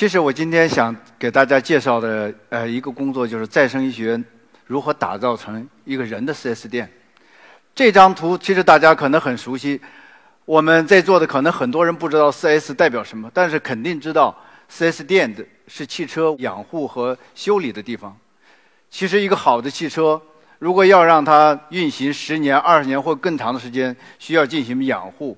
其实我今天想给大家介绍的呃一个工作，就是再生医学如何打造成一个人的 4S 店。这张图其实大家可能很熟悉，我们在座的可能很多人不知道 4S 代表什么，但是肯定知道 4S 店的是汽车养护和修理的地方。其实一个好的汽车，如果要让它运行十年、二十年或更长的时间，需要进行养护，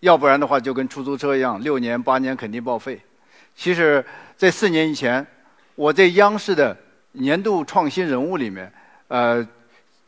要不然的话就跟出租车一样，六年八年肯定报废。其实，在四年以前，我在央视的年度创新人物里面，呃，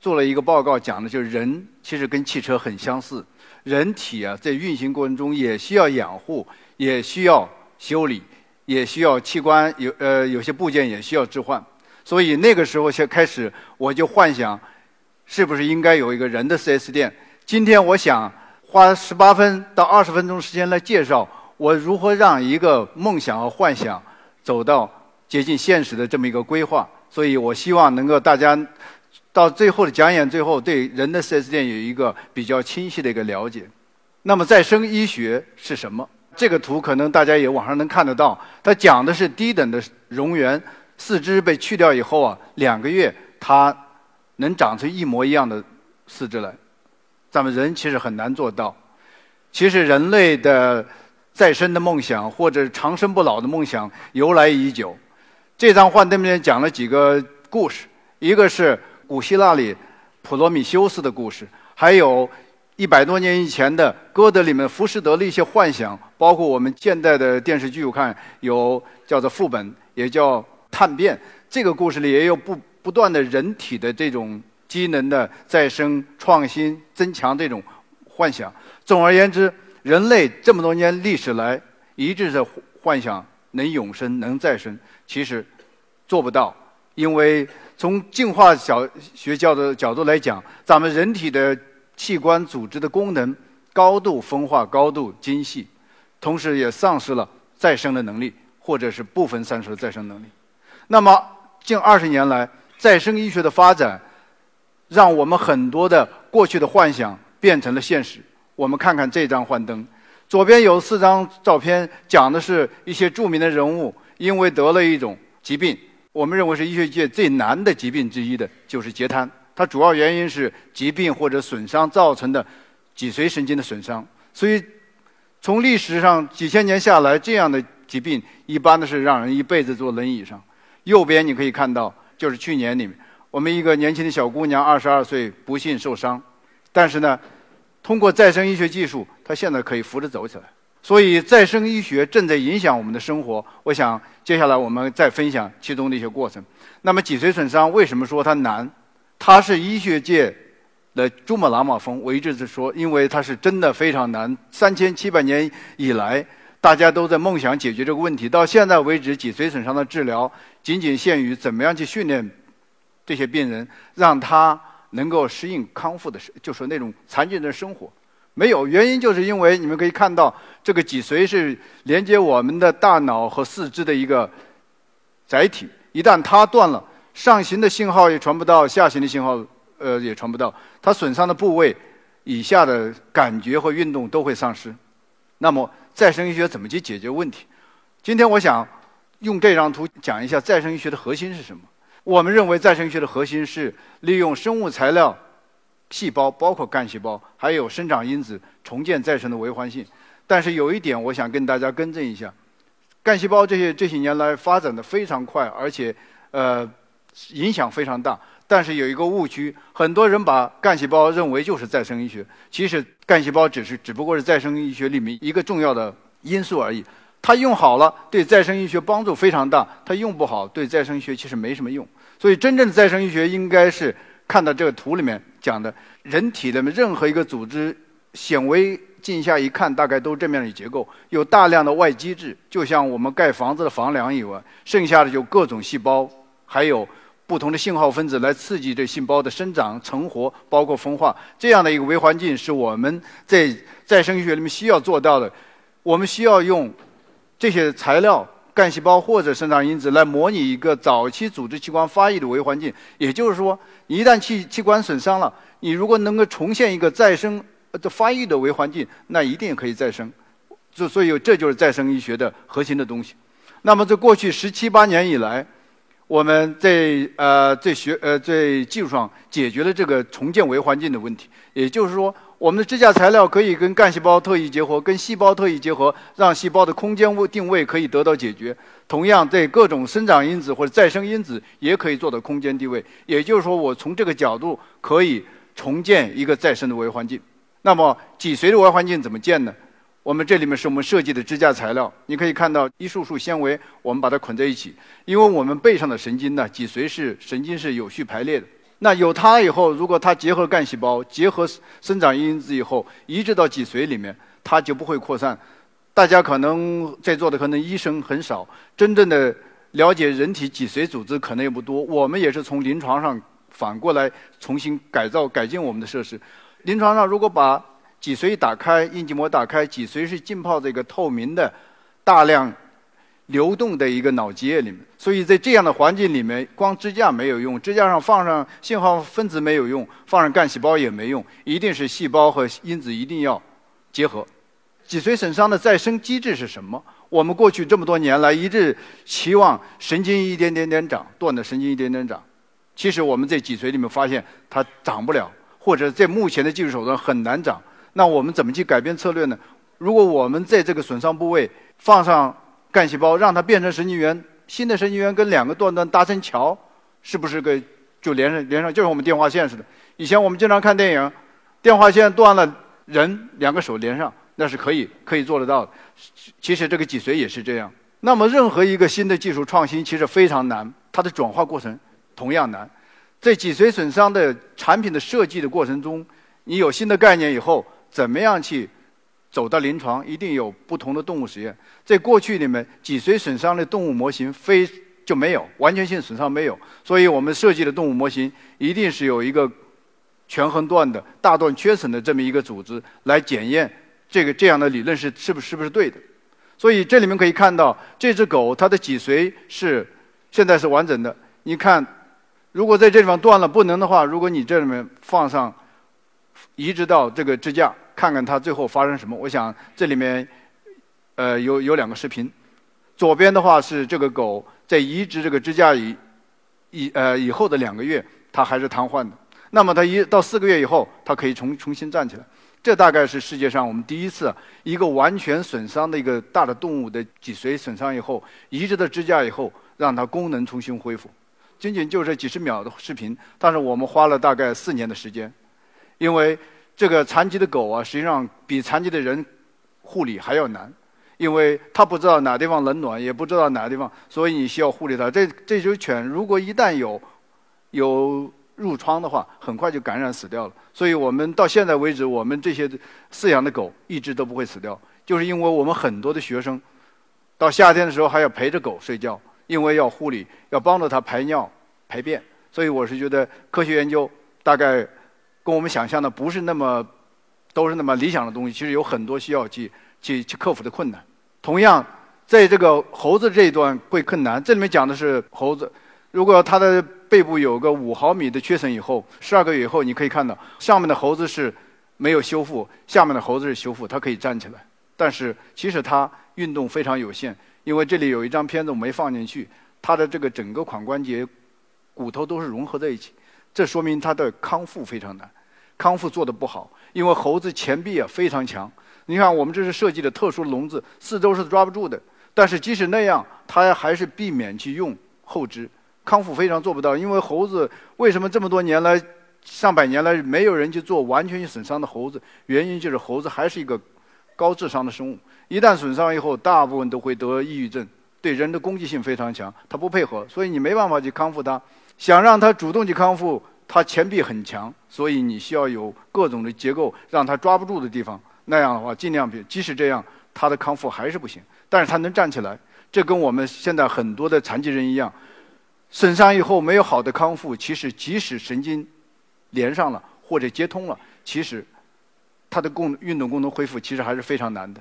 做了一个报告，讲的就是人其实跟汽车很相似，人体啊在运行过程中也需要养护，也需要修理，也需要器官有呃有些部件也需要置换。所以那个时候先开始，我就幻想，是不是应该有一个人的 4S 店？今天我想花十八分到二十分钟时间来介绍。我如何让一个梦想和幻想走到接近现实的这么一个规划？所以我希望能够大家到最后的讲演最后，对人的 4S 店有一个比较清晰的一个了解。那么再生医学是什么？这个图可能大家也网上能看得到，它讲的是低等的蝾螈四肢被去掉以后啊，两个月它能长出一模一样的四肢来。咱们人其实很难做到。其实人类的再生的梦想或者长生不老的梦想由来已久。这张幻灯片讲了几个故事，一个是古希腊里普罗米修斯的故事，还有一百多年以前的歌德里面浮士德的一些幻想，包括我们现代的电视剧，我看有叫做副本，也叫探变。这个故事里也有不不断的人体的这种机能的再生、创新、增强这种幻想。总而言之。人类这么多年历史来一直在幻想能永生、能再生，其实做不到，因为从进化小学教的角度来讲，咱们人体的器官组织的功能高度分化、高度精细，同时也丧失了再生的能力，或者是部分丧失了再生能力。那么近二十年来，再生医学的发展，让我们很多的过去的幻想变成了现实。我们看看这张幻灯，左边有四张照片，讲的是一些著名的人物因为得了一种疾病，我们认为是医学界最难的疾病之一的，就是截瘫。它主要原因是疾病或者损伤造成的脊髓神经的损伤。所以，从历史上几千年下来，这样的疾病一般的是让人一辈子坐轮椅上。右边你可以看到，就是去年里面，我们一个年轻的小姑娘，二十二岁，不幸受伤，但是呢。通过再生医学技术，他现在可以扶着走起来。所以，再生医学正在影响我们的生活。我想，接下来我们再分享其中的一些过程。那么，脊髓损伤为什么说它难？它是医学界的珠穆朗玛峰。我一直是说，因为它是真的非常难。三千七百年以来，大家都在梦想解决这个问题。到现在为止，脊髓损伤的治疗仅仅限于怎么样去训练这些病人，让他。能够适应康复的生，就是那种残疾人的生活，没有原因，就是因为你们可以看到，这个脊髓是连接我们的大脑和四肢的一个载体，一旦它断了，上行的信号也传不到，下行的信号呃也传不到，它损伤的部位以下的感觉和运动都会丧失。那么再生医学怎么去解决问题？今天我想用这张图讲一下再生医学的核心是什么。我们认为再生医学的核心是利用生物材料、细胞，包括干细胞，还有生长因子，重建再生的微环性。但是有一点，我想跟大家更正一下：干细胞这些这些年来发展的非常快，而且呃影响非常大。但是有一个误区，很多人把干细胞认为就是再生医学，其实干细胞只是只不过是再生医学里面一个重要的因素而已。它用好了，对再生医学帮助非常大；它用不好，对再生医学其实没什么用。所以，真正的再生医学应该是看到这个图里面讲的，人体的任何一个组织、显微镜下一看，大概都是这么样的结构，有大量的外基质，就像我们盖房子的房梁以外，剩下的就各种细胞，还有不同的信号分子来刺激这细胞的生长、成活，包括分化。这样的一个微环境是我们在再生医学里面需要做到的。我们需要用这些材料。干细胞或者生长因子来模拟一个早期组织器官发育的微环境，也就是说，一旦器器官损伤了，你如果能够重现一个再生的发育的微环境，那一定可以再生。就所以这就是再生医学的核心的东西。那么在过去十七八年以来，我们在呃在学呃在技术上解决了这个重建微环境的问题，也就是说。我们的支架材料可以跟干细胞特异结合，跟细胞特异结合，让细胞的空间位定位可以得到解决。同样，对各种生长因子或者再生因子也可以做到空间定位。也就是说，我从这个角度可以重建一个再生的微环境。那么，脊髓的微环境怎么建呢？我们这里面是我们设计的支架材料，你可以看到一束束纤维，我们把它捆在一起。因为我们背上的神经呢，脊髓是神经是有序排列的。那有它以后，如果它结合干细胞、结合生长因子以后，移植到脊髓里面，它就不会扩散。大家可能在座的可能医生很少，真正的了解人体脊髓组织可能也不多。我们也是从临床上反过来重新改造、改进我们的设施。临床上如果把脊髓打开、硬筋膜打开，脊髓是浸泡这个透明的、大量。流动的一个脑积液里面，所以在这样的环境里面，光支架没有用，支架上放上信号分子没有用，放上干细胞也没用，一定是细胞和因子一定要结合。脊髓损伤的再生机制是什么？我们过去这么多年来一直期望神经一点点点长，断的神经一点点长。其实我们在脊髓里面发现它长不了，或者在目前的技术手段很难长。那我们怎么去改变策略呢？如果我们在这个损伤部位放上干细胞让它变成神经元，新的神经元跟两个断端搭成桥，是不是个就连上连上？就是我们电话线似的。以前我们经常看电影，电话线断了，人两个手连上，那是可以可以做得到的。其实这个脊髓也是这样。那么任何一个新的技术创新其实非常难，它的转化过程同样难。在脊髓损伤的产品的设计的过程中，你有新的概念以后，怎么样去？走到临床，一定有不同的动物实验。在过去里面，脊髓损伤的动物模型非就没有完全性损伤没有，所以我们设计的动物模型一定是有一个权衡段的大段缺损的这么一个组织来检验这个这样的理论是是不是不是对的。所以这里面可以看到，这只狗它的脊髓是现在是完整的。你看，如果在这地方断了不能的话，如果你这里面放上移植到这个支架。看看它最后发生什么？我想这里面，呃，有有两个视频。左边的话是这个狗在移植这个支架以以呃以后的两个月，它还是瘫痪的。那么它一到四个月以后，它可以重重新站起来。这大概是世界上我们第一次一个完全损伤的一个大的动物的脊髓损伤以后，移植的支架以后，让它功能重新恢复。仅仅就这几十秒的视频，但是我们花了大概四年的时间，因为。这个残疾的狗啊，实际上比残疾的人护理还要难，因为它不知道哪地方冷暖，也不知道哪地方，所以你需要护理它。这这只犬如果一旦有有褥疮的话，很快就感染死掉了。所以我们到现在为止，我们这些饲养的狗一直都不会死掉，就是因为我们很多的学生到夏天的时候还要陪着狗睡觉，因为要护理，要帮助它排尿排便。所以我是觉得科学研究大概。跟我们想象的不是那么，都是那么理想的东西。其实有很多需要去去去克服的困难。同样，在这个猴子这一段会困难。这里面讲的是猴子，如果它的背部有个五毫米的缺损以后，十二个月以后，你可以看到上面的猴子是没有修复，下面的猴子是修复，它可以站起来。但是其实它运动非常有限，因为这里有一张片子我没放进去，它的这个整个髋关节骨头都是融合在一起。这说明它的康复非常难，康复做得不好，因为猴子前臂啊非常强。你看，我们这是设计的特殊笼子，四周是抓不住的。但是即使那样，它还是避免去用后肢，康复非常做不到。因为猴子为什么这么多年来、上百年来没有人去做完全性损伤的猴子？原因就是猴子还是一个高智商的生物，一旦损伤以后，大部分都会得抑郁症，对人的攻击性非常强，它不配合，所以你没办法去康复它。想让他主动去康复，他前臂很强，所以你需要有各种的结构，让他抓不住的地方，那样的话尽量别。即使这样，他的康复还是不行。但是他能站起来，这跟我们现在很多的残疾人一样，损伤以后没有好的康复，其实即使神经连上了或者接通了，其实他的功运动功能恢复其实还是非常难的。